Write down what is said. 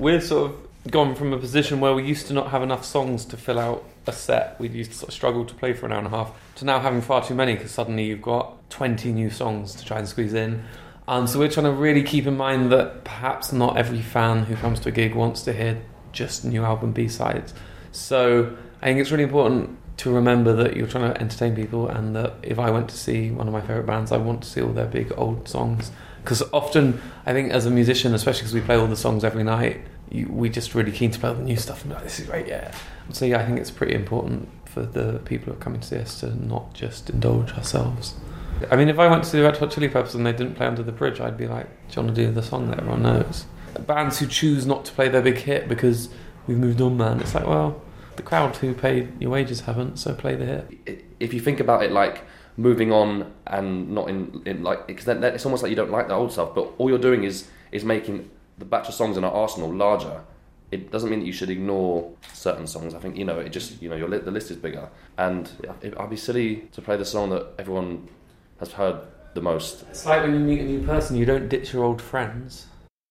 We're sort of gone from a position where we used to not have enough songs to fill out a set. We used to sort of struggle to play for an hour and a half to now having far too many because suddenly you've got 20 new songs to try and squeeze in. Um, so we're trying to really keep in mind that perhaps not every fan who comes to a gig wants to hear just new album B sides. So I think it's really important to remember that you're trying to entertain people and that if I went to see one of my favourite bands, I want to see all their big old songs. Because often, I think as a musician, especially because we play all the songs every night, you, we just really keen to play all the new stuff and be like, this is great, yeah. So yeah, I think it's pretty important for the people who are coming to see us to not just indulge ourselves. I mean, if I went to the Red Hot Chili Peppers and they didn't play Under the Bridge, I'd be like, do you want to do the song that everyone knows? Bands who choose not to play their big hit because we've moved on, man. It's like, well, the crowd who paid your wages haven't, so play the hit. If you think about it like moving on and not in, in like, because then, then it's almost like you don't like the old stuff, but all you're doing is is making the batch of songs in our arsenal larger. It doesn't mean that you should ignore certain songs. I think you know it just you know your li- the list is bigger, and it, I'd be silly to play the song that everyone has heard the most. It's like when you meet a new person, you don't ditch your old friends.